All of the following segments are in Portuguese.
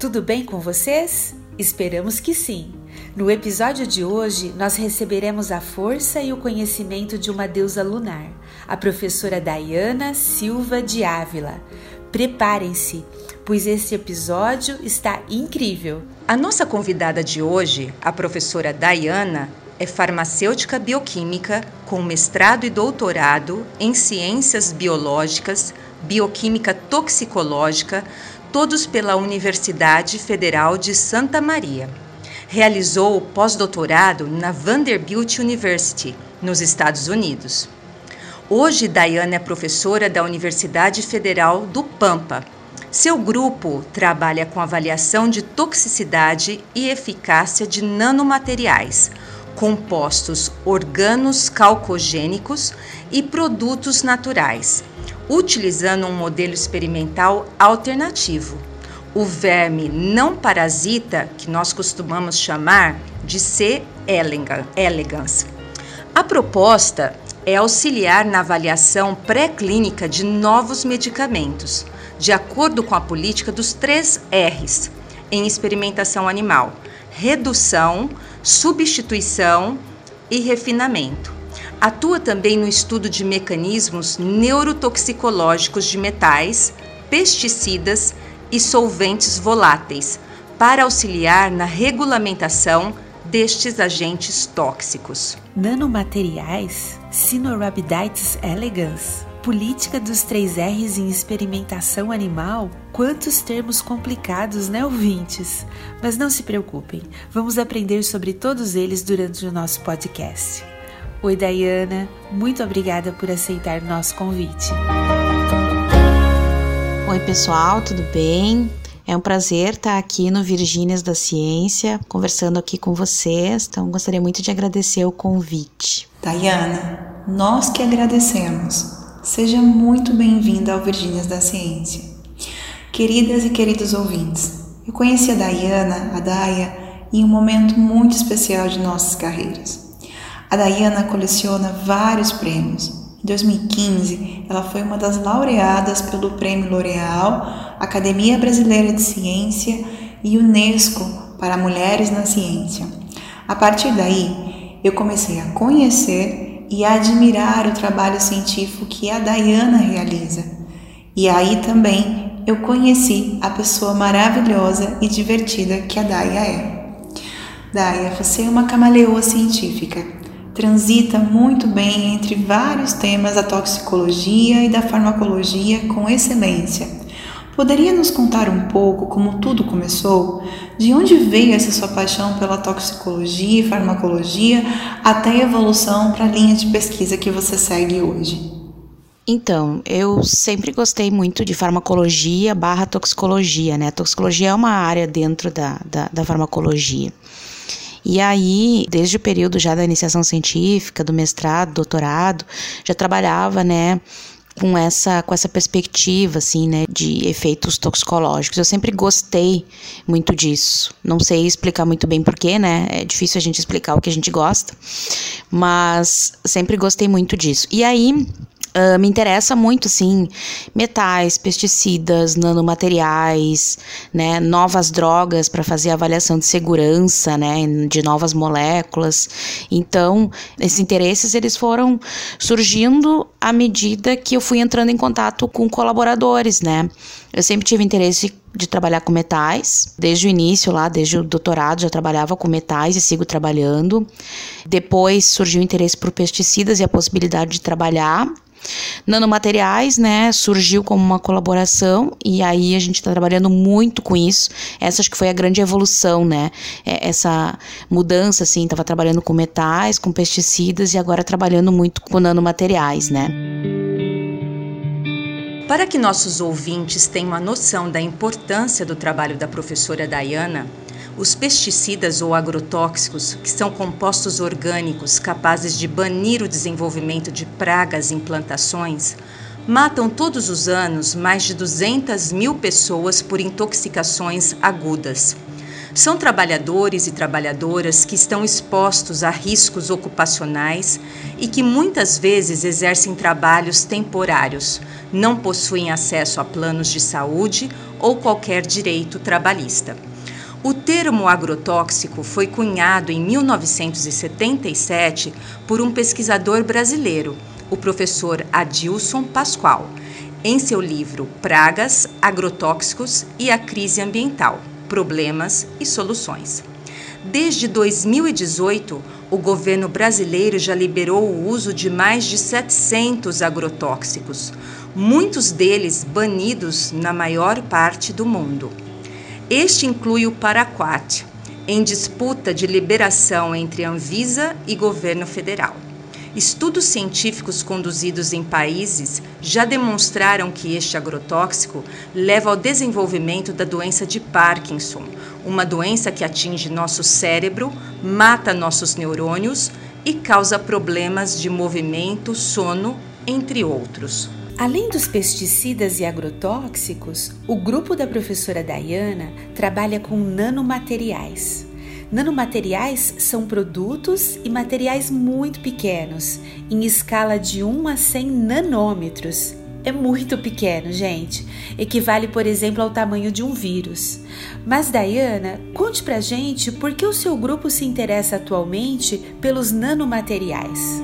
Tudo bem com vocês? Esperamos que sim! No episódio de hoje, nós receberemos a força e o conhecimento de uma deusa lunar, a professora Diana Silva de Ávila. Preparem-se, pois este episódio está incrível. A nossa convidada de hoje, a professora Diana, é farmacêutica bioquímica com mestrado e doutorado em ciências biológicas, bioquímica toxicológica, todos pela Universidade Federal de Santa Maria realizou o pós-doutorado na Vanderbilt University, nos Estados Unidos. Hoje, Diana é professora da Universidade Federal do Pampa. Seu grupo trabalha com avaliação de toxicidade e eficácia de nanomateriais, compostos organos calcogênicos e produtos naturais, utilizando um modelo experimental alternativo o verme não parasita, que nós costumamos chamar de C. elegans. A proposta é auxiliar na avaliação pré-clínica de novos medicamentos, de acordo com a política dos três R's em experimentação animal: redução, substituição e refinamento. Atua também no estudo de mecanismos neurotoxicológicos de metais, pesticidas e solventes voláteis, para auxiliar na regulamentação destes agentes tóxicos. Nanomateriais, Sinorhabditis elegans, política dos três R's em experimentação animal? Quantos termos complicados, né, ouvintes? Mas não se preocupem, vamos aprender sobre todos eles durante o nosso podcast. Oi, Dayana, muito obrigada por aceitar nosso convite. Oi, pessoal, tudo bem? É um prazer estar aqui no Virgínias da Ciência, conversando aqui com vocês. Então, gostaria muito de agradecer o convite. Dayana, nós que agradecemos. Seja muito bem-vinda ao Virgínias da Ciência. Queridas e queridos ouvintes, eu conheci a Dayana, a Daya, em um momento muito especial de nossas carreiras. A Dayana coleciona vários prêmios, em 2015, ela foi uma das laureadas pelo Prêmio L'Oréal, Academia Brasileira de Ciência e Unesco para Mulheres na Ciência. A partir daí, eu comecei a conhecer e a admirar o trabalho científico que a Dayana realiza. E aí também eu conheci a pessoa maravilhosa e divertida que a Daya é. Daya, você é uma camaleoa científica transita muito bem entre vários temas da toxicologia e da farmacologia com excelência. Poderia nos contar um pouco como tudo começou? De onde veio essa sua paixão pela toxicologia e farmacologia até a evolução para a linha de pesquisa que você segue hoje? Então, eu sempre gostei muito de farmacologia barra toxicologia, né? A toxicologia é uma área dentro da, da, da farmacologia. E aí, desde o período já da iniciação científica, do mestrado, doutorado, já trabalhava, né, com essa com essa perspectiva assim, né, de efeitos toxicológicos. Eu sempre gostei muito disso. Não sei explicar muito bem porquê, né? É difícil a gente explicar o que a gente gosta, mas sempre gostei muito disso. E aí, Uh, me interessa muito, assim, metais, pesticidas, nanomateriais, né, novas drogas para fazer avaliação de segurança, né, de novas moléculas. Então, esses interesses eles foram surgindo à medida que eu fui entrando em contato com colaboradores, né. Eu sempre tive interesse de trabalhar com metais, desde o início lá, desde o doutorado já trabalhava com metais e sigo trabalhando. Depois surgiu o interesse por pesticidas e a possibilidade de trabalhar Nanomateriais, né, surgiu como uma colaboração e aí a gente está trabalhando muito com isso. Essa acho que foi a grande evolução, né? É, essa mudança, assim, estava trabalhando com metais, com pesticidas e agora trabalhando muito com nanomateriais, né? Para que nossos ouvintes tenham uma noção da importância do trabalho da professora Dayana, os pesticidas ou agrotóxicos, que são compostos orgânicos capazes de banir o desenvolvimento de pragas em plantações, matam todos os anos mais de 200 mil pessoas por intoxicações agudas. São trabalhadores e trabalhadoras que estão expostos a riscos ocupacionais e que muitas vezes exercem trabalhos temporários, não possuem acesso a planos de saúde ou qualquer direito trabalhista. O termo agrotóxico foi cunhado em 1977 por um pesquisador brasileiro, o professor Adilson Pascoal, em seu livro Pragas, Agrotóxicos e a Crise Ambiental: Problemas e Soluções. Desde 2018, o governo brasileiro já liberou o uso de mais de 700 agrotóxicos, muitos deles banidos na maior parte do mundo. Este inclui o Paraquat, em disputa de liberação entre Anvisa e governo federal. Estudos científicos conduzidos em países já demonstraram que este agrotóxico leva ao desenvolvimento da doença de Parkinson, uma doença que atinge nosso cérebro, mata nossos neurônios e causa problemas de movimento, sono, entre outros. Além dos pesticidas e agrotóxicos, o grupo da professora Dayana trabalha com nanomateriais. Nanomateriais são produtos e materiais muito pequenos, em escala de 1 a 100 nanômetros. É muito pequeno, gente. Equivale, por exemplo, ao tamanho de um vírus. Mas, Dayana, conte pra gente por que o seu grupo se interessa atualmente pelos nanomateriais.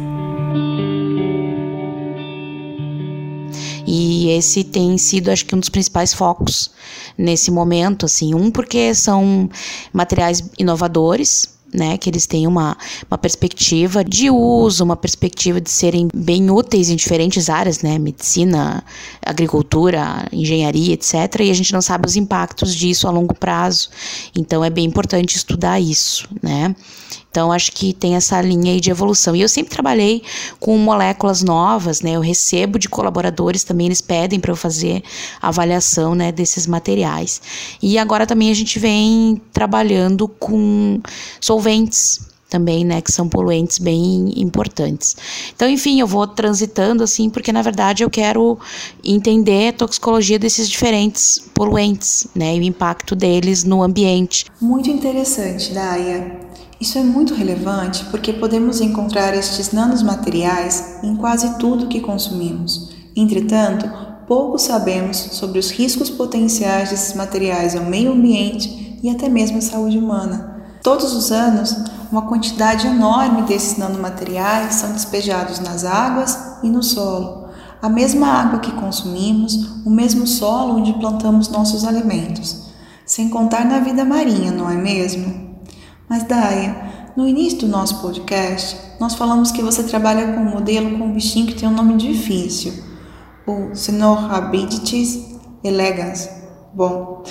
E esse tem sido, acho que, um dos principais focos nesse momento, assim, um porque são materiais inovadores, né, que eles têm uma, uma perspectiva de uso, uma perspectiva de serem bem úteis em diferentes áreas, né, medicina, agricultura, engenharia, etc. E a gente não sabe os impactos disso a longo prazo. Então é bem importante estudar isso, né. Então, acho que tem essa linha aí de evolução. E eu sempre trabalhei com moléculas novas, né? Eu recebo de colaboradores também, eles pedem para eu fazer avaliação, né, desses materiais. E agora também a gente vem trabalhando com solventes, também, né, que são poluentes bem importantes. Então, enfim, eu vou transitando assim, porque na verdade eu quero entender a toxicologia desses diferentes poluentes, né, e o impacto deles no ambiente. Muito interessante, Daya. Isso é muito relevante porque podemos encontrar estes nanomateriais em quase tudo que consumimos. Entretanto, pouco sabemos sobre os riscos potenciais desses materiais ao meio ambiente e até mesmo à saúde humana. Todos os anos, uma quantidade enorme desses nanomateriais são despejados nas águas e no solo. A mesma água que consumimos, o mesmo solo onde plantamos nossos alimentos. Sem contar na vida marinha, não é mesmo? Mas, Daya, no início do nosso podcast, nós falamos que você trabalha com um modelo com um bichinho que tem um nome difícil, o Sinorhabditis elegans. Bom,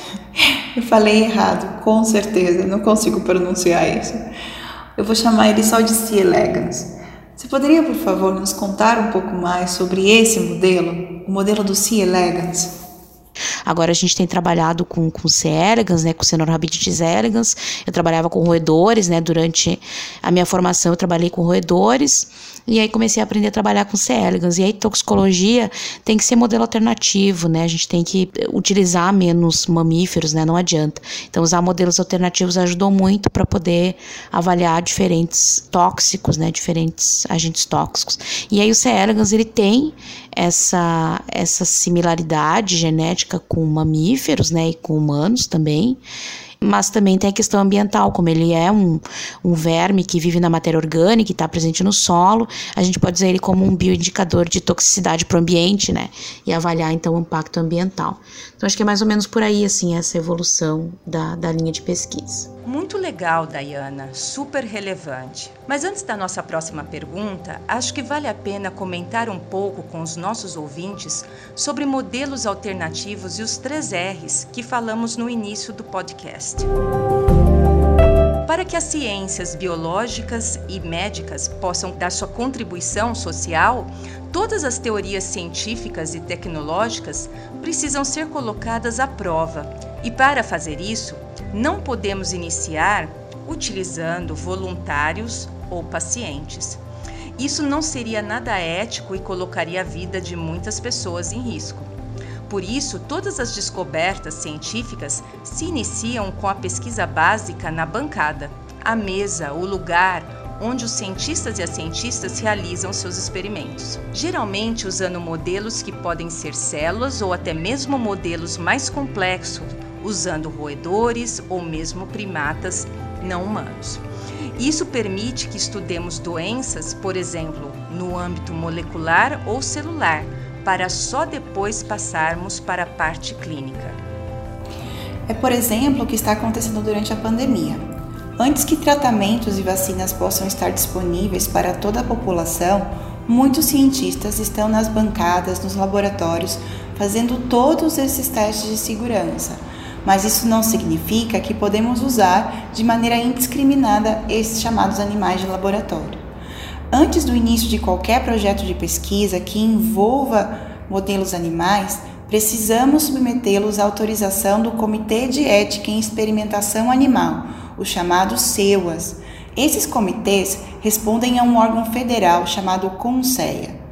eu falei errado, com certeza, não consigo pronunciar isso. Eu vou chamar ele só de C. elegans. Você poderia, por favor, nos contar um pouco mais sobre esse modelo, o modelo do C. elegans? Agora a gente tem trabalhado com, com C. elegans, né, com Cenorhabditis elegans. Eu trabalhava com roedores, né, durante a minha formação eu trabalhei com roedores. E aí comecei a aprender a trabalhar com C. elegans. E aí toxicologia tem que ser modelo alternativo, né? A gente tem que utilizar menos mamíferos, né? Não adianta. Então usar modelos alternativos ajudou muito para poder avaliar diferentes tóxicos, né? Diferentes agentes tóxicos. E aí o C. elegans ele tem essa essa similaridade genética com mamíferos, né? E com humanos também mas também tem a questão ambiental, como ele é um, um verme que vive na matéria orgânica e está presente no solo, a gente pode usar ele como um bioindicador de toxicidade para o ambiente, né? E avaliar então o impacto ambiental. Então acho que é mais ou menos por aí, assim, essa evolução da, da linha de pesquisa. Muito legal, Dayana, super relevante. Mas antes da nossa próxima pergunta, acho que vale a pena comentar um pouco com os nossos ouvintes sobre modelos alternativos e os três R's que falamos no início do podcast. Para que as ciências biológicas e médicas possam dar sua contribuição social, todas as teorias científicas e tecnológicas precisam ser colocadas à prova. E para fazer isso, não podemos iniciar utilizando voluntários ou pacientes. Isso não seria nada ético e colocaria a vida de muitas pessoas em risco. Por isso, todas as descobertas científicas se iniciam com a pesquisa básica na bancada, a mesa, o lugar onde os cientistas e as cientistas realizam seus experimentos. Geralmente usando modelos que podem ser células ou até mesmo modelos mais complexos, usando roedores ou mesmo primatas não humanos. Isso permite que estudemos doenças, por exemplo, no âmbito molecular ou celular, para só depois passarmos para a parte clínica. É, por exemplo, o que está acontecendo durante a pandemia. Antes que tratamentos e vacinas possam estar disponíveis para toda a população, muitos cientistas estão nas bancadas, nos laboratórios, fazendo todos esses testes de segurança mas isso não significa que podemos usar de maneira indiscriminada esses chamados animais de laboratório. Antes do início de qualquer projeto de pesquisa que envolva modelos animais, precisamos submetê-los à autorização do Comitê de Ética em Experimentação Animal, os chamados CEUAS. Esses comitês respondem a um órgão federal chamado CONSEA.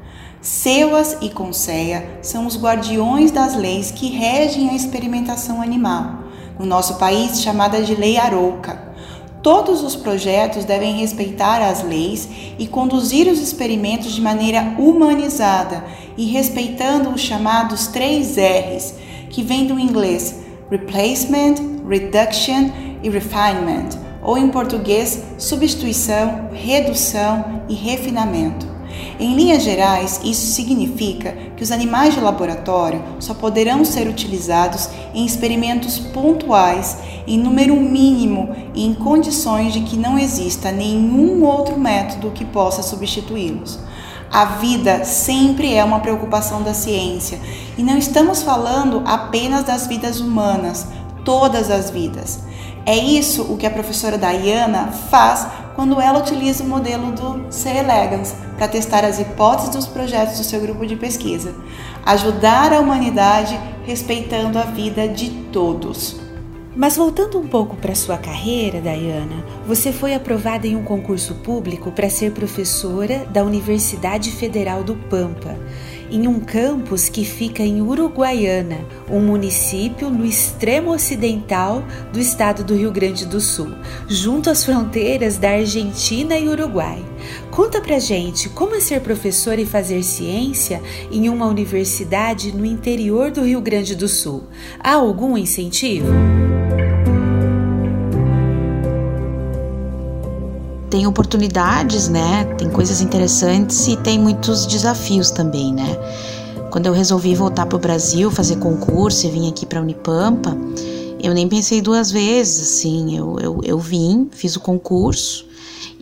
CEUAS e CONSEA são os guardiões das leis que regem a experimentação animal, no nosso país chamada de Lei Arouca. Todos os projetos devem respeitar as leis e conduzir os experimentos de maneira humanizada e respeitando os chamados três R's, que vêm do inglês Replacement, Reduction e Refinement, ou em português, substituição, redução e refinamento. Em linhas gerais, isso significa que os animais de laboratório só poderão ser utilizados em experimentos pontuais, em número mínimo e em condições de que não exista nenhum outro método que possa substituí-los. A vida sempre é uma preocupação da ciência e não estamos falando apenas das vidas humanas, todas as vidas. É isso o que a professora Diana faz quando ela utiliza o modelo do C. elegans para testar as hipóteses dos projetos do seu grupo de pesquisa, ajudar a humanidade respeitando a vida de todos. Mas voltando um pouco para sua carreira, Diana, você foi aprovada em um concurso público para ser professora da Universidade Federal do Pampa em um campus que fica em Uruguaiana, um município no extremo ocidental do estado do Rio Grande do Sul, junto às fronteiras da Argentina e Uruguai. Conta pra gente como é ser professor e fazer ciência em uma universidade no interior do Rio Grande do Sul. Há algum incentivo? Tem oportunidades, né? Tem coisas interessantes e tem muitos desafios também, né? Quando eu resolvi voltar para o Brasil, fazer concurso e vim aqui para Unipampa, eu nem pensei duas vezes, assim. Eu, eu, eu vim, fiz o concurso,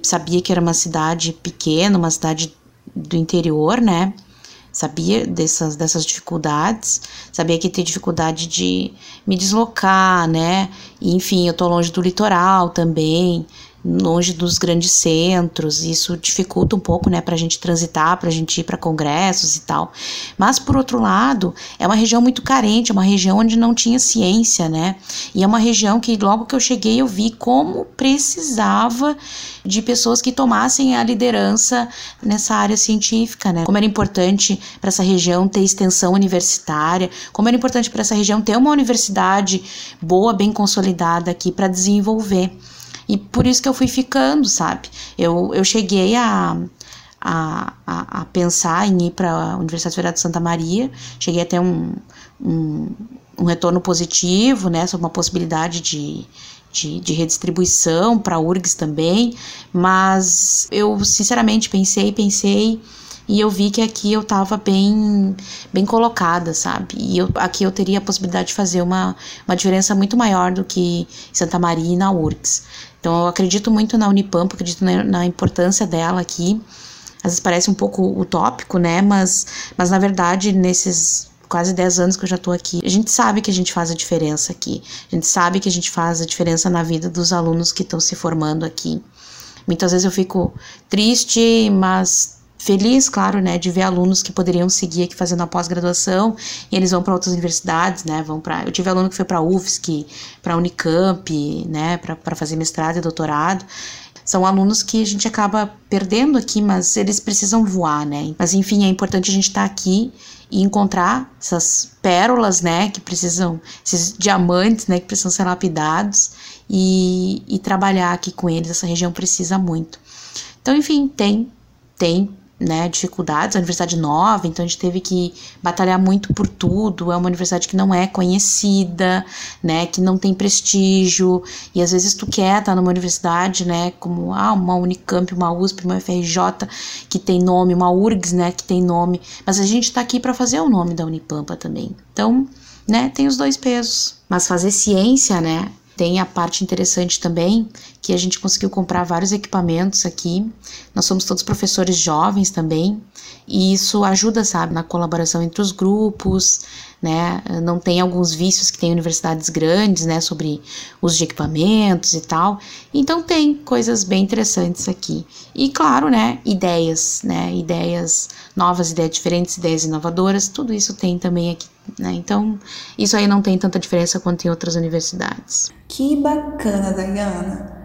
sabia que era uma cidade pequena, uma cidade do interior, né? Sabia dessas, dessas dificuldades, sabia que tem dificuldade de me deslocar, né? E, enfim, eu tô longe do litoral também, longe dos grandes centros, isso dificulta um pouco, né, para a gente transitar, para a gente ir para congressos e tal. Mas, por outro lado, é uma região muito carente, é uma região onde não tinha ciência, né, e é uma região que logo que eu cheguei eu vi como precisava de pessoas que tomassem a liderança nessa área científica, né, como era importante para essa região ter extensão universitária, como era importante para essa região ter uma universidade boa, bem consolidada aqui para desenvolver. E por isso que eu fui ficando, sabe? Eu, eu cheguei a, a, a, a pensar em ir para a Universidade Federal de Santa Maria, cheguei até um, um, um retorno positivo, né, sobre uma possibilidade de, de, de, redistribuição para a URGS também, mas eu sinceramente pensei, pensei e eu vi que aqui eu estava bem bem colocada, sabe? E eu, aqui eu teria a possibilidade de fazer uma, uma diferença muito maior do que Santa Maria e na URGS. Então eu acredito muito na Unipampa, acredito na, na importância dela aqui. Às vezes parece um pouco utópico, né? Mas, mas na verdade, nesses quase 10 anos que eu já tô aqui. A gente sabe que a gente faz a diferença aqui. A gente sabe que a gente faz a diferença na vida dos alunos que estão se formando aqui. Muitas vezes eu fico triste, mas feliz, claro, né, de ver alunos que poderiam seguir aqui fazendo a pós-graduação e eles vão para outras universidades, né, vão para, eu tive aluno que foi para UFSC, para Unicamp, né, para fazer mestrado e doutorado. São alunos que a gente acaba perdendo aqui, mas eles precisam voar, né? Mas enfim, é importante a gente estar tá aqui e encontrar essas pérolas, né, que precisam, esses diamantes, né, que precisam ser lapidados e, e trabalhar aqui com eles. Essa região precisa muito. Então, enfim, tem, tem né, dificuldades, a universidade nova, então a gente teve que batalhar muito por tudo. É uma universidade que não é conhecida, né, que não tem prestígio, e às vezes tu quer estar numa universidade, né, como ah, uma Unicamp, uma USP, uma UFRJ que tem nome, uma URGS, né, que tem nome, mas a gente está aqui para fazer o nome da Unipampa também. Então, né, tem os dois pesos. Mas fazer ciência, né, tem a parte interessante também que a gente conseguiu comprar vários equipamentos aqui. Nós somos todos professores jovens também, e isso ajuda, sabe, na colaboração entre os grupos, né? Não tem alguns vícios que tem universidades grandes, né, sobre uso de equipamentos e tal. Então tem coisas bem interessantes aqui. E claro, né, ideias, né, ideias novas, ideias diferentes, ideias inovadoras, tudo isso tem também aqui né? Então, isso aí não tem tanta diferença quanto em outras universidades. Que bacana, Dayana!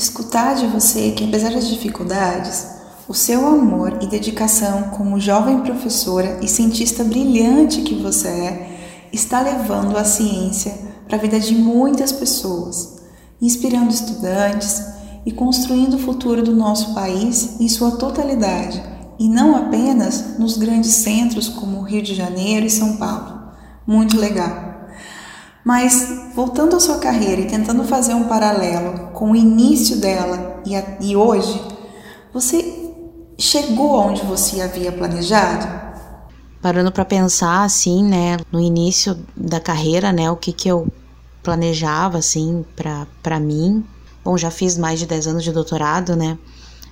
Escutar de você que, apesar das dificuldades, o seu amor e dedicação como jovem professora e cientista brilhante que você é, está levando a ciência para a vida de muitas pessoas, inspirando estudantes e construindo o futuro do nosso país em sua totalidade e não apenas nos grandes centros como Rio de Janeiro e São Paulo. Muito legal. Mas voltando à sua carreira e tentando fazer um paralelo com o início dela e, a, e hoje, você chegou onde você havia planejado? Parando para pensar assim, né, no início da carreira, né, o que que eu planejava assim para mim. Bom, já fiz mais de 10 anos de doutorado, né?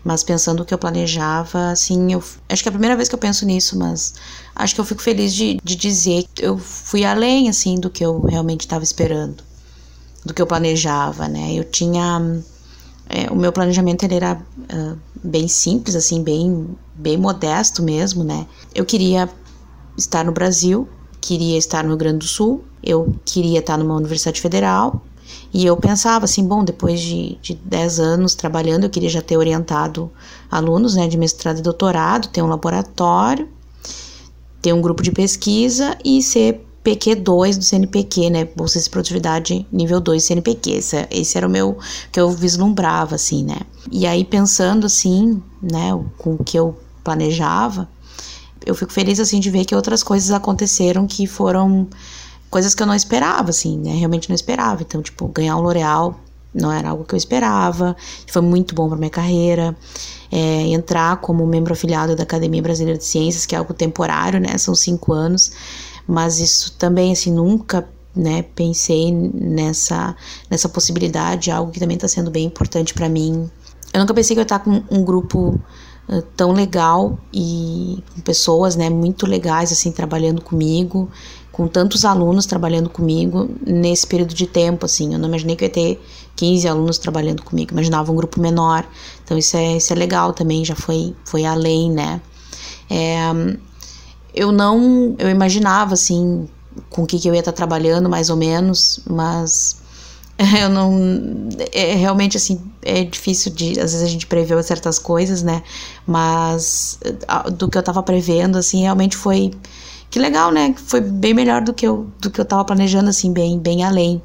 Mas pensando o que eu planejava, assim, eu acho que é a primeira vez que eu penso nisso, mas acho que eu fico feliz de, de dizer que eu fui além, assim, do que eu realmente estava esperando, do que eu planejava, né? Eu tinha. É, o meu planejamento ele era uh, bem simples, assim, bem, bem modesto mesmo, né? Eu queria estar no Brasil, queria estar no Rio Grande do Sul, eu queria estar numa universidade federal, e eu pensava assim, bom, depois de, de 10 anos trabalhando, eu queria já ter orientado alunos né, de mestrado e doutorado, ter um laboratório, ter um grupo de pesquisa e ser PQ2 do CNPq, né? Bolsa de Produtividade nível 2 CNPq. Esse, esse era o meu que eu vislumbrava, assim, né? E aí, pensando assim, né, com o que eu planejava, eu fico feliz, assim, de ver que outras coisas aconteceram que foram coisas que eu não esperava, assim, né? Realmente não esperava. Então, tipo, ganhar o L'Oréal não era algo que eu esperava. Foi muito bom para minha carreira. É, entrar como membro afiliado da Academia Brasileira de Ciências, que é algo temporário, né? São cinco anos. Mas isso também, assim, nunca né, pensei nessa, nessa possibilidade, algo que também está sendo bem importante para mim. Eu nunca pensei que eu ia estar com um grupo uh, tão legal e com pessoas, né, muito legais, assim, trabalhando comigo com tantos alunos trabalhando comigo nesse período de tempo, assim. Eu não imaginei que eu ia ter 15 alunos trabalhando comigo, imaginava um grupo menor. Então isso é, isso é legal também, já foi, foi além, né? É, eu não, eu imaginava, assim, com o que, que eu ia estar trabalhando, mais ou menos, mas eu não, é realmente, assim, é difícil de, às vezes a gente prever certas coisas, né? Mas do que eu tava prevendo, assim, realmente foi que legal, né? Foi bem melhor do que eu, do que eu tava planejando, assim, bem, bem além.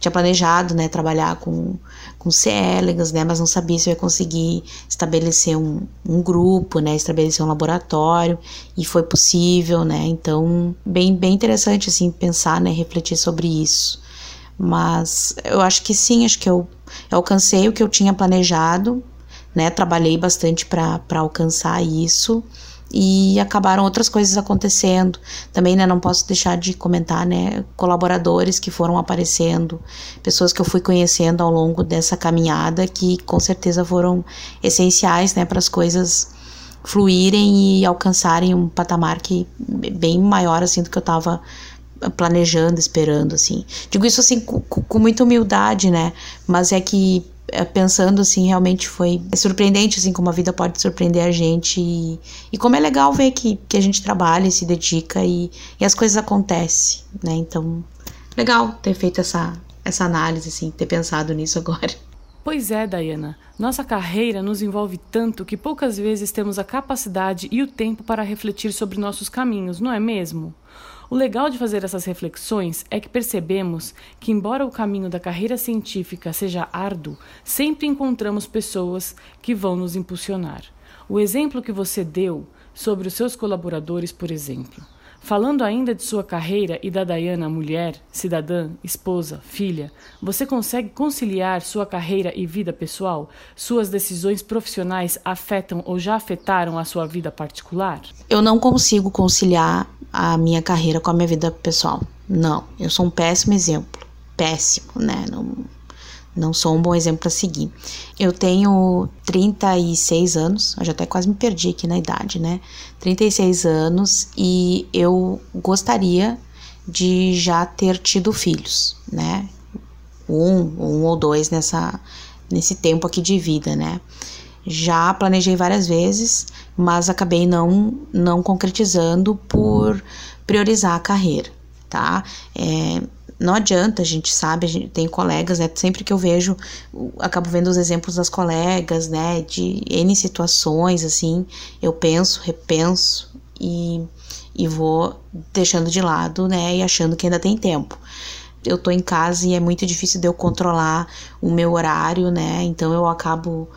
Tinha planejado, né, trabalhar com, com C. elegans, né, mas não sabia se eu ia conseguir estabelecer um, um grupo, né, estabelecer um laboratório, e foi possível, né, então, bem, bem interessante, assim, pensar, né, refletir sobre isso. Mas eu acho que sim, acho que eu, eu alcancei o que eu tinha planejado, né, trabalhei bastante para alcançar isso, e acabaram outras coisas acontecendo. Também, né, não posso deixar de comentar, né, colaboradores que foram aparecendo, pessoas que eu fui conhecendo ao longo dessa caminhada que com certeza foram essenciais, né, para as coisas fluírem e alcançarem um patamar que bem maior assim do que eu estava planejando, esperando assim. Digo isso assim com, com muita humildade, né? Mas é que pensando assim, realmente foi surpreendente assim como a vida pode surpreender a gente e, e como é legal ver que, que a gente trabalha e se dedica e, e as coisas acontecem, né? Então, legal ter feito essa essa análise assim, ter pensado nisso agora. Pois é, Diana. Nossa carreira nos envolve tanto que poucas vezes temos a capacidade e o tempo para refletir sobre nossos caminhos, não é mesmo? O legal de fazer essas reflexões é que percebemos que, embora o caminho da carreira científica seja árduo, sempre encontramos pessoas que vão nos impulsionar. O exemplo que você deu sobre os seus colaboradores, por exemplo. Falando ainda de sua carreira e da Diana mulher, cidadã, esposa, filha, você consegue conciliar sua carreira e vida pessoal? Suas decisões profissionais afetam ou já afetaram a sua vida particular? Eu não consigo conciliar a minha carreira com a minha vida pessoal. Não, eu sou um péssimo exemplo. Péssimo, né? Não, não sou um bom exemplo a seguir. Eu tenho 36 anos, eu já até quase me perdi aqui na idade, né? 36 anos e eu gostaria de já ter tido filhos, né? Um, um ou dois nessa, nesse tempo aqui de vida, né? Já planejei várias vezes, mas acabei não, não concretizando por priorizar a carreira, tá? É, não adianta, a gente sabe, a gente tem colegas, né? Sempre que eu vejo, acabo vendo os exemplos das colegas, né? De N situações, assim, eu penso, repenso e, e vou deixando de lado, né? E achando que ainda tem tempo eu tô em casa e é muito difícil de eu controlar o meu horário, né? Então eu acabo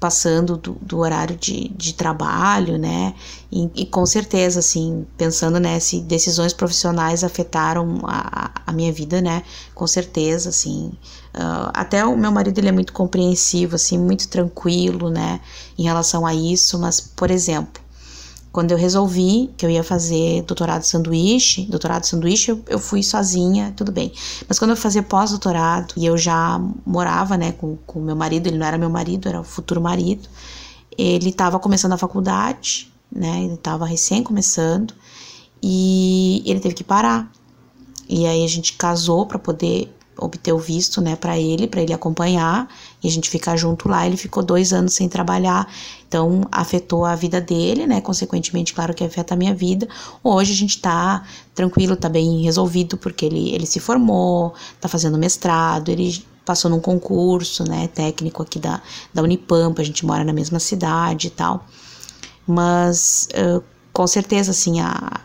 passando do, do horário de, de, trabalho, né? E, e, com certeza, assim, pensando né, se decisões profissionais afetaram a, a minha vida, né? Com certeza, assim. Uh, até o meu marido, ele é muito compreensivo, assim, muito tranquilo, né? Em relação a isso, mas, por exemplo, quando eu resolvi que eu ia fazer doutorado sanduíche, doutorado sanduíche, eu, eu fui sozinha, tudo bem. Mas quando eu fazia pós-doutorado e eu já morava, né, com o meu marido, ele não era meu marido, era o futuro marido, ele estava começando a faculdade, né, ele estava recém começando e ele teve que parar. E aí a gente casou para poder obter o visto, né, para ele, para ele acompanhar e a gente ficar junto lá. Ele ficou dois anos sem trabalhar, então afetou a vida dele, né? Consequentemente, claro que afeta a minha vida. Hoje a gente tá tranquilo, tá bem resolvido, porque ele, ele se formou, tá fazendo mestrado, ele passou num concurso, né, técnico aqui da, da Unipampa, a gente mora na mesma cidade e tal. Mas, uh, com certeza, assim, a,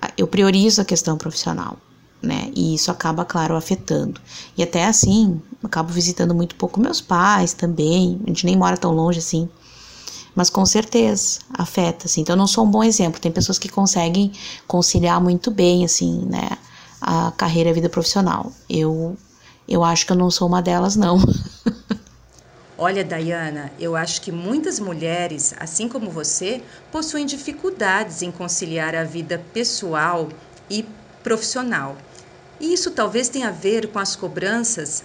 a, eu priorizo a questão profissional né? E isso acaba, claro, afetando. E até assim, acabo visitando muito pouco meus pais também. A gente nem mora tão longe assim. Mas com certeza afeta, assim. Então eu não sou um bom exemplo. Tem pessoas que conseguem conciliar muito bem, assim, né? A carreira e a vida profissional. Eu, eu acho que eu não sou uma delas, não. Olha, Dayana, eu acho que muitas mulheres, assim como você, possuem dificuldades em conciliar a vida pessoal e profissional. E isso talvez tenha a ver com as cobranças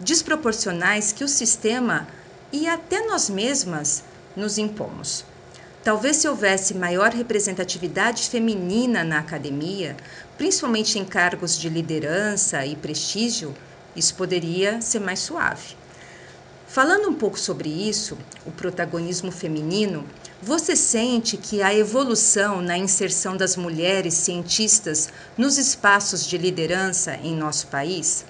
desproporcionais que o sistema e até nós mesmas nos impomos. Talvez se houvesse maior representatividade feminina na academia, principalmente em cargos de liderança e prestígio, isso poderia ser mais suave. Falando um pouco sobre isso, o protagonismo feminino, você sente que a evolução na inserção das mulheres cientistas nos espaços de liderança em nosso país?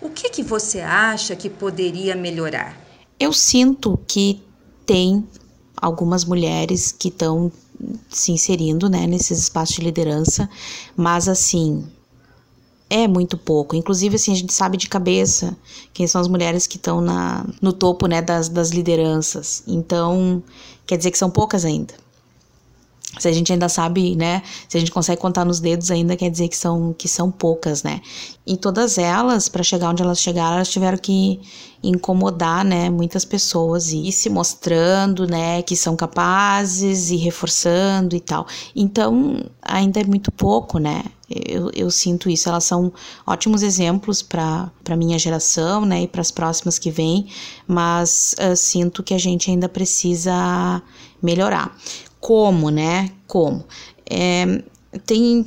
O que, que você acha que poderia melhorar? Eu sinto que tem algumas mulheres que estão se inserindo né, nesses espaços de liderança, mas assim, é muito pouco. Inclusive, assim, a gente sabe de cabeça quem são as mulheres que estão no topo né, das, das lideranças. Então, quer dizer que são poucas ainda. Se a gente ainda sabe, né? Se a gente consegue contar nos dedos ainda, quer dizer que são, que são poucas, né? E todas elas, para chegar onde elas chegaram, elas tiveram que incomodar, né? Muitas pessoas e se mostrando, né? Que são capazes e reforçando e tal. Então, ainda é muito pouco, né? Eu, eu sinto isso. Elas são ótimos exemplos para minha geração, né? E para as próximas que vêm, mas uh, sinto que a gente ainda precisa melhorar. Como, né? Como? É, tem,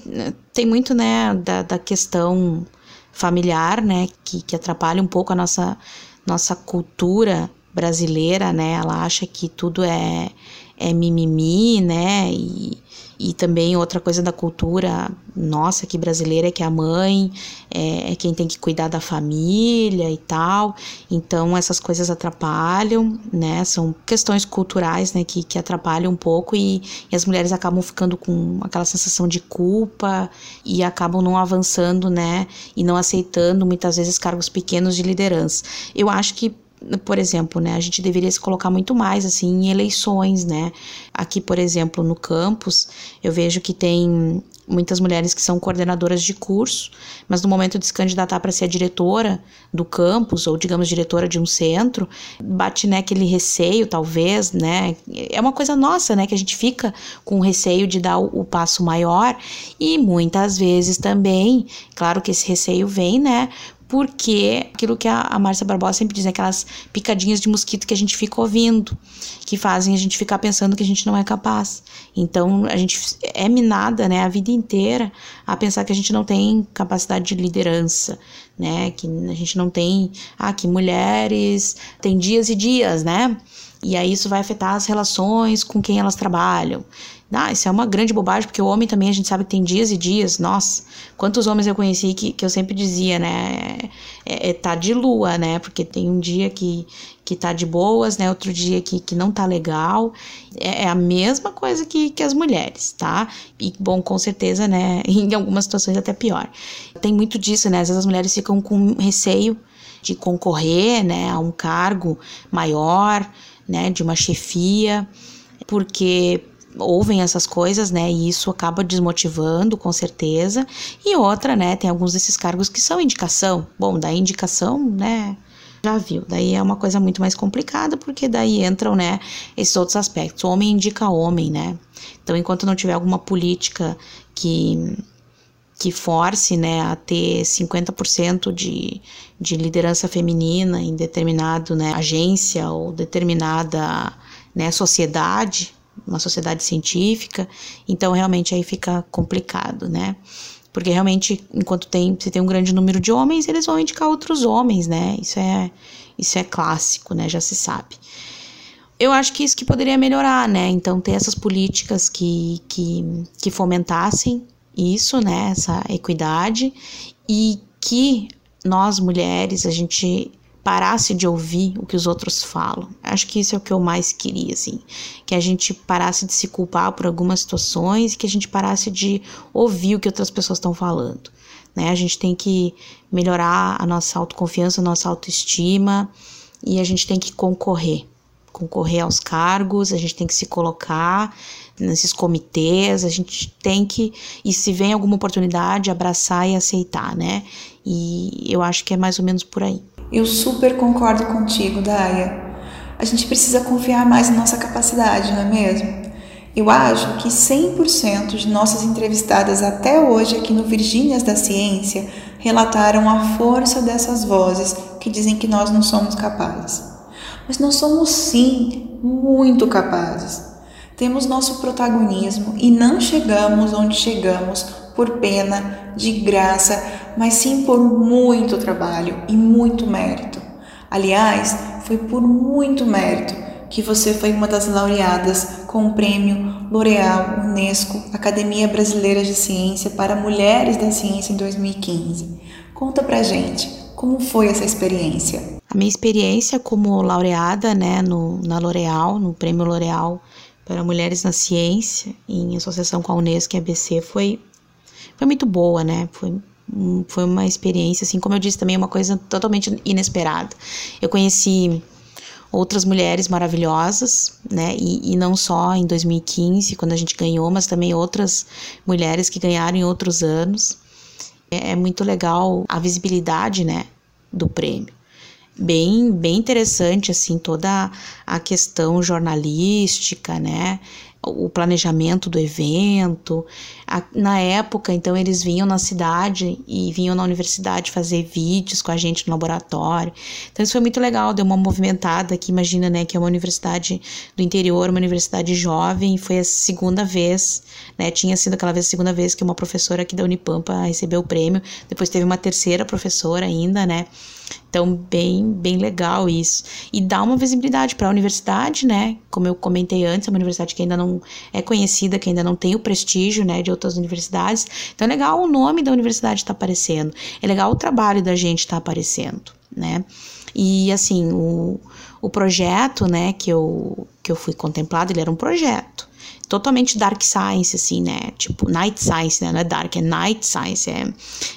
tem muito, né, da, da questão familiar, né, que, que atrapalha um pouco a nossa, nossa cultura brasileira, né? Ela acha que tudo é, é mimimi, né? E, e também outra coisa da cultura nossa aqui brasileira é que a mãe é, é, quem tem que cuidar da família e tal. Então essas coisas atrapalham, né? São questões culturais, né? Que, que atrapalham um pouco e, e as mulheres acabam ficando com aquela sensação de culpa e acabam não avançando, né? E não aceitando muitas vezes cargos pequenos de liderança. Eu acho que por exemplo, né, a gente deveria se colocar muito mais assim em eleições, né? Aqui, por exemplo, no campus, eu vejo que tem muitas mulheres que são coordenadoras de curso, mas no momento de se candidatar para ser a diretora do campus ou digamos diretora de um centro, bate né aquele receio talvez, né? É uma coisa nossa, né, que a gente fica com receio de dar o, o passo maior e muitas vezes também, claro que esse receio vem, né, porque aquilo que a, Márcia Barbosa sempre diz, né, aquelas picadinhas de mosquito que a gente fica ouvindo, que fazem a gente ficar pensando que a gente não é capaz. Então, a gente é minada, né, a vida inteira a pensar que a gente não tem capacidade de liderança, né, que a gente não tem, ah, que mulheres têm dias e dias, né, e aí isso vai afetar as relações com quem elas trabalham. Ah, isso é uma grande bobagem, porque o homem também a gente sabe que tem dias e dias. Nossa, quantos homens eu conheci que, que eu sempre dizia, né? É, é, tá de lua, né? Porque tem um dia que, que tá de boas, né? Outro dia que, que não tá legal. É, é a mesma coisa que, que as mulheres, tá? E, bom, com certeza, né? Em algumas situações até pior. Tem muito disso, né? Às vezes as mulheres ficam com receio de concorrer, né? A um cargo maior, né? De uma chefia, porque ouvem essas coisas, né? E isso acaba desmotivando, com certeza. E outra, né? Tem alguns desses cargos que são indicação. Bom, da indicação, né? Já viu. Daí é uma coisa muito mais complicada, porque daí entram, né? Esses outros aspectos. O homem indica homem, né? Então, enquanto não tiver alguma política que que force né, a ter 50% de, de liderança feminina em determinado né, agência ou determinada né, sociedade, uma sociedade científica, então realmente aí fica complicado, né? Porque realmente, enquanto tem, você tem um grande número de homens, eles vão indicar outros homens, né? Isso é, isso é clássico, né? Já se sabe. Eu acho que isso que poderia melhorar, né? Então, ter essas políticas que, que, que fomentassem isso, né? Essa equidade e que nós mulheres, a gente parasse de ouvir o que os outros falam. Acho que isso é o que eu mais queria, assim, que a gente parasse de se culpar por algumas situações e que a gente parasse de ouvir o que outras pessoas estão falando. Né? A gente tem que melhorar a nossa autoconfiança, a nossa autoestima e a gente tem que concorrer. Concorrer aos cargos, a gente tem que se colocar nesses comitês, a gente tem que, e se vem alguma oportunidade, abraçar e aceitar, né? E eu acho que é mais ou menos por aí. Eu super concordo contigo, Daya. A gente precisa confiar mais na nossa capacidade, não é mesmo? Eu acho que 100% de nossas entrevistadas até hoje aqui no Virgínias da Ciência relataram a força dessas vozes que dizem que nós não somos capazes. Mas nós somos sim muito capazes. Temos nosso protagonismo e não chegamos onde chegamos por pena, de graça, mas sim por muito trabalho e muito mérito. Aliás, foi por muito mérito que você foi uma das laureadas com o prêmio L'Oréal Unesco Academia Brasileira de Ciência para Mulheres da Ciência em 2015. Conta pra gente, como foi essa experiência? A minha experiência como laureada, né, no, na L'Oréal, no prêmio L'Oréal para Mulheres na Ciência, em associação com a Unesco e a ABC, foi foi muito boa, né? Foi, foi uma experiência, assim, como eu disse, também uma coisa totalmente inesperada. Eu conheci outras mulheres maravilhosas, né? E, e, não só em 2015, quando a gente ganhou, mas também outras mulheres que ganharam em outros anos. É, é muito legal a visibilidade, né? Do prêmio. Bem, bem interessante, assim, toda a questão jornalística, né? O planejamento do evento. Na época, então, eles vinham na cidade e vinham na universidade fazer vídeos com a gente no laboratório. Então, isso foi muito legal, deu uma movimentada que imagina, né, que é uma universidade do interior, uma universidade jovem, foi a segunda vez, né, tinha sido aquela vez a segunda vez que uma professora aqui da Unipampa recebeu o prêmio, depois teve uma terceira professora ainda, né, então, bem, bem legal isso. E dá uma visibilidade para a universidade, né? Como eu comentei antes, é uma universidade que ainda não é conhecida, que ainda não tem o prestígio, né, de outras universidades. Então, é legal o nome da universidade estar tá aparecendo. É legal o trabalho da gente estar tá aparecendo, né? E, assim, o, o projeto, né, que eu, que eu fui contemplado, ele era um projeto totalmente dark science, assim, né? Tipo, night science, né? Não é dark, é night science. É,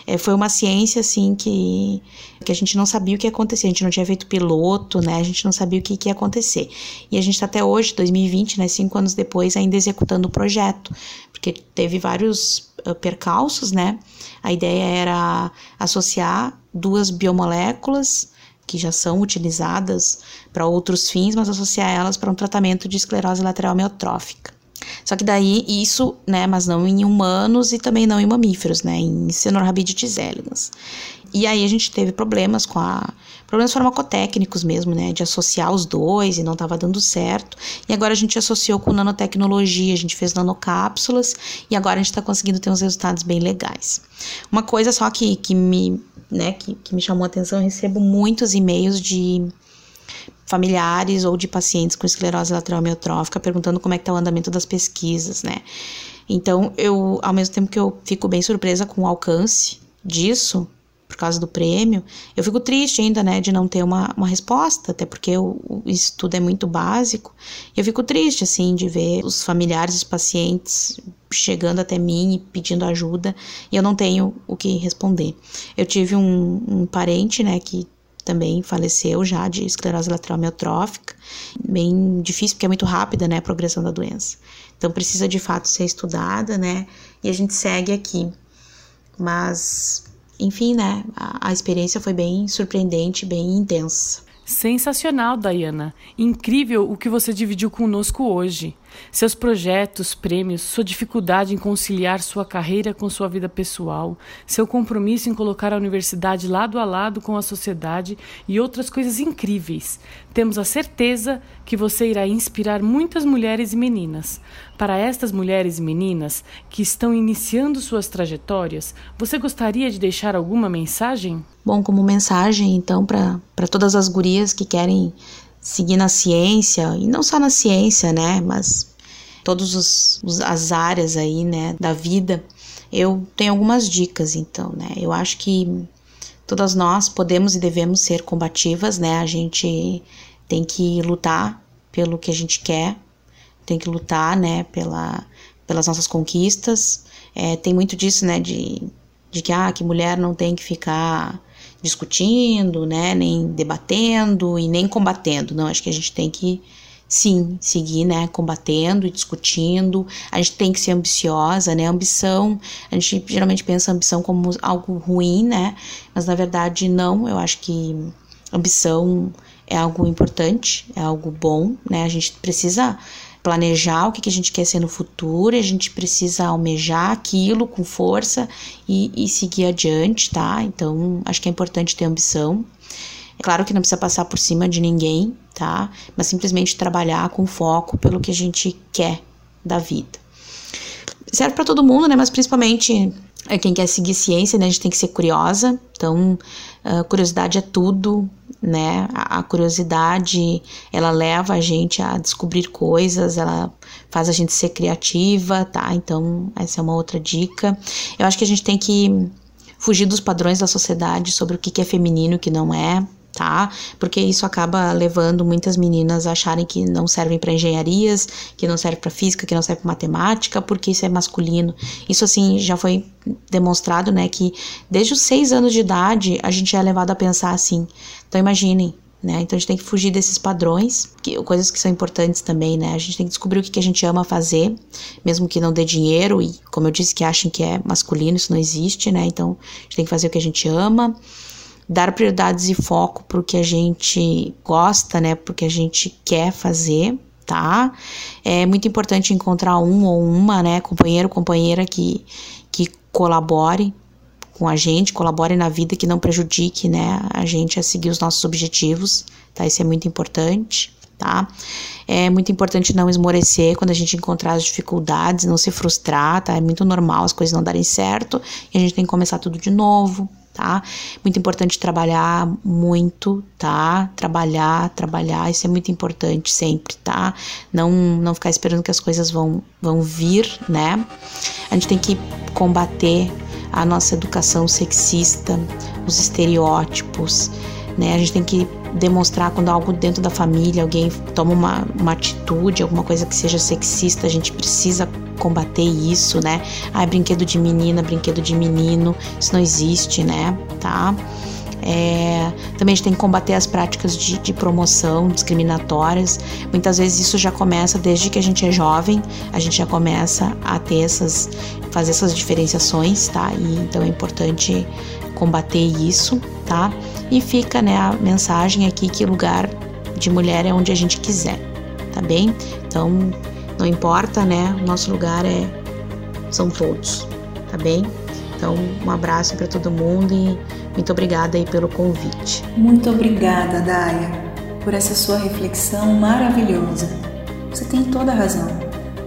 é, foi uma ciência, assim, que, que a gente não sabia o que ia acontecer. A gente não tinha feito piloto, né? A gente não sabia o que, que ia acontecer. E a gente está até hoje, 2020, né? Cinco anos depois, ainda executando o projeto. Porque teve vários percalços, né? A ideia era associar duas biomoléculas que já são utilizadas para outros fins, mas associar elas para um tratamento de esclerose lateral amiotrófica. Só que daí isso, né, mas não em humanos e também não em mamíferos, né, em Cenorhabditis elegans. E aí a gente teve problemas com a problemas farmacotécnicos mesmo, né, de associar os dois e não estava dando certo. E agora a gente associou com nanotecnologia, a gente fez nanocápsulas e agora a gente está conseguindo ter uns resultados bem legais. Uma coisa só que, que me, né, que, que me chamou a atenção, eu recebo muitos e-mails de familiares ou de pacientes com esclerose lateral amiotrófica perguntando como é que está o andamento das pesquisas, né? Então, eu, ao mesmo tempo que eu fico bem surpresa com o alcance disso, por causa do prêmio, eu fico triste ainda, né, de não ter uma, uma resposta, até porque o, o é muito básico. E eu fico triste, assim, de ver os familiares os pacientes chegando até mim e pedindo ajuda e eu não tenho o que responder. Eu tive um, um parente, né, que também faleceu já de esclerose lateral amiotrófica, bem difícil porque é muito rápida, né, a progressão da doença. Então precisa de fato ser estudada, né? E a gente segue aqui. Mas, enfim, né, a, a experiência foi bem surpreendente, bem intensa. Sensacional, Dayana. Incrível o que você dividiu conosco hoje. Seus projetos, prêmios, sua dificuldade em conciliar sua carreira com sua vida pessoal, seu compromisso em colocar a universidade lado a lado com a sociedade e outras coisas incríveis. Temos a certeza que você irá inspirar muitas mulheres e meninas. Para estas mulheres e meninas que estão iniciando suas trajetórias, você gostaria de deixar alguma mensagem? Bom, como mensagem, então, para todas as gurias que querem seguir na ciência, e não só na ciência, né, mas todas as áreas aí, né, da vida, eu tenho algumas dicas, então, né, eu acho que todas nós podemos e devemos ser combativas, né, a gente tem que lutar pelo que a gente quer, tem que lutar, né, pela, pelas nossas conquistas, é, tem muito disso, né, de, de que, ah, que mulher não tem que ficar discutindo, né, nem debatendo e nem combatendo. Não, acho que a gente tem que sim seguir, né, combatendo e discutindo. A gente tem que ser ambiciosa, né? Ambição, a gente geralmente pensa ambição como algo ruim, né? Mas na verdade não. Eu acho que ambição é algo importante, é algo bom, né? A gente precisa planejar o que, que a gente quer ser no futuro, a gente precisa almejar aquilo com força e, e seguir adiante, tá? Então, acho que é importante ter ambição. É claro que não precisa passar por cima de ninguém, tá? Mas simplesmente trabalhar com foco pelo que a gente quer da vida. Serve para todo mundo, né? Mas principalmente quem quer seguir ciência, né? A gente tem que ser curiosa. Então, uh, curiosidade é tudo, né? A, curiosidade, ela leva a gente a descobrir coisas, ela faz a gente ser criativa, tá? Então, essa é uma outra dica. Eu acho que a gente tem que fugir dos padrões da sociedade sobre o que é feminino e o que não é, tá? Porque isso acaba levando muitas meninas a acharem que não servem para engenharias, que não serve para física, que não serve para matemática, porque isso é masculino. Isso assim já foi demonstrado, né, que desde os seis anos de idade a gente é levado a pensar assim. Então imaginem, né? Então a gente tem que fugir desses padrões, que, coisas que são importantes também, né? A gente tem que descobrir o que, que a gente ama fazer, mesmo que não dê dinheiro e, como eu disse, que achem que é masculino, isso não existe, né? Então a gente tem que fazer o que a gente ama dar prioridades e foco para o que a gente gosta, né? Porque a gente quer fazer, tá? É muito importante encontrar um ou uma, né, companheiro, companheira que, que colabore com a gente, colabore na vida, que não prejudique, né, a gente a seguir os nossos objetivos, tá? Isso é muito importante, tá? É muito importante não esmorecer quando a gente encontrar as dificuldades, não se frustrar, tá? É muito normal as coisas não darem certo e a gente tem que começar tudo de novo, tá? Muito importante trabalhar muito, tá? Trabalhar, trabalhar, isso é muito importante sempre, tá? Não, não ficar esperando que as coisas vão, vão vir, né? A gente tem que combater a nossa educação sexista, os estereótipos, né? A gente tem que demonstrar quando algo dentro da família, alguém toma uma, uma atitude, alguma coisa que seja sexista, a gente precisa combater isso, né? Ah, brinquedo de menina, brinquedo de menino, isso não existe, né? Tá? É, também a gente tem que combater as práticas de, de, promoção discriminatórias. Muitas vezes isso já começa desde que a gente é jovem, a gente já começa a ter essas, fazer essas diferenciações, tá? E então é importante combater isso, tá? E fica, né, a mensagem aqui que lugar de mulher é onde a gente quiser, tá bem? Então não importa, né? O nosso lugar é são todos, tá bem? Então, um abraço para todo mundo e muito obrigada aí pelo convite. Muito obrigada, Daya, por essa sua reflexão maravilhosa. Você tem toda a razão.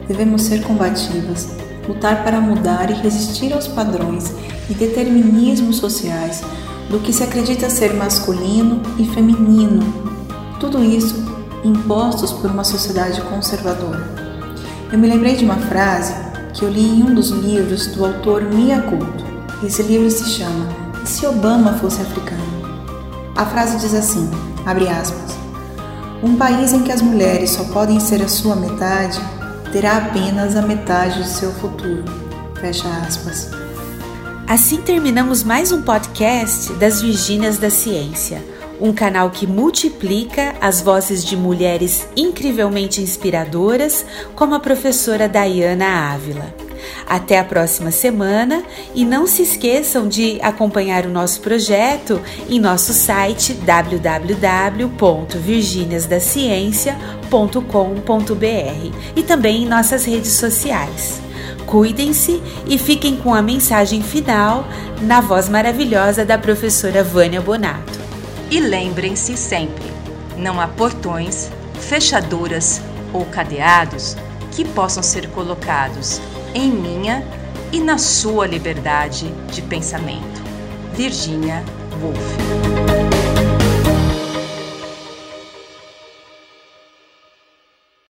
Devemos ser combativas, lutar para mudar e resistir aos padrões e determinismos sociais do que se acredita ser masculino e feminino. Tudo isso impostos por uma sociedade conservadora. Eu me lembrei de uma frase que eu li em um dos livros do autor Mia Couto. Esse livro se chama E se Obama fosse africano? A frase diz assim, abre aspas, um país em que as mulheres só podem ser a sua metade terá apenas a metade do seu futuro. Fecha aspas. Assim terminamos mais um podcast das Virgínias da Ciência, um canal que multiplica as vozes de mulheres incrivelmente inspiradoras, como a professora Dayana Ávila. Até a próxima semana e não se esqueçam de acompanhar o nosso projeto em nosso site www.virginiasdaciencia.com.br e também em nossas redes sociais. Cuidem-se e fiquem com a mensagem final na voz maravilhosa da professora Vânia Bonato. E lembrem-se sempre: não há portões, fechaduras ou cadeados que possam ser colocados em minha e na sua liberdade de pensamento. Virginia Woolf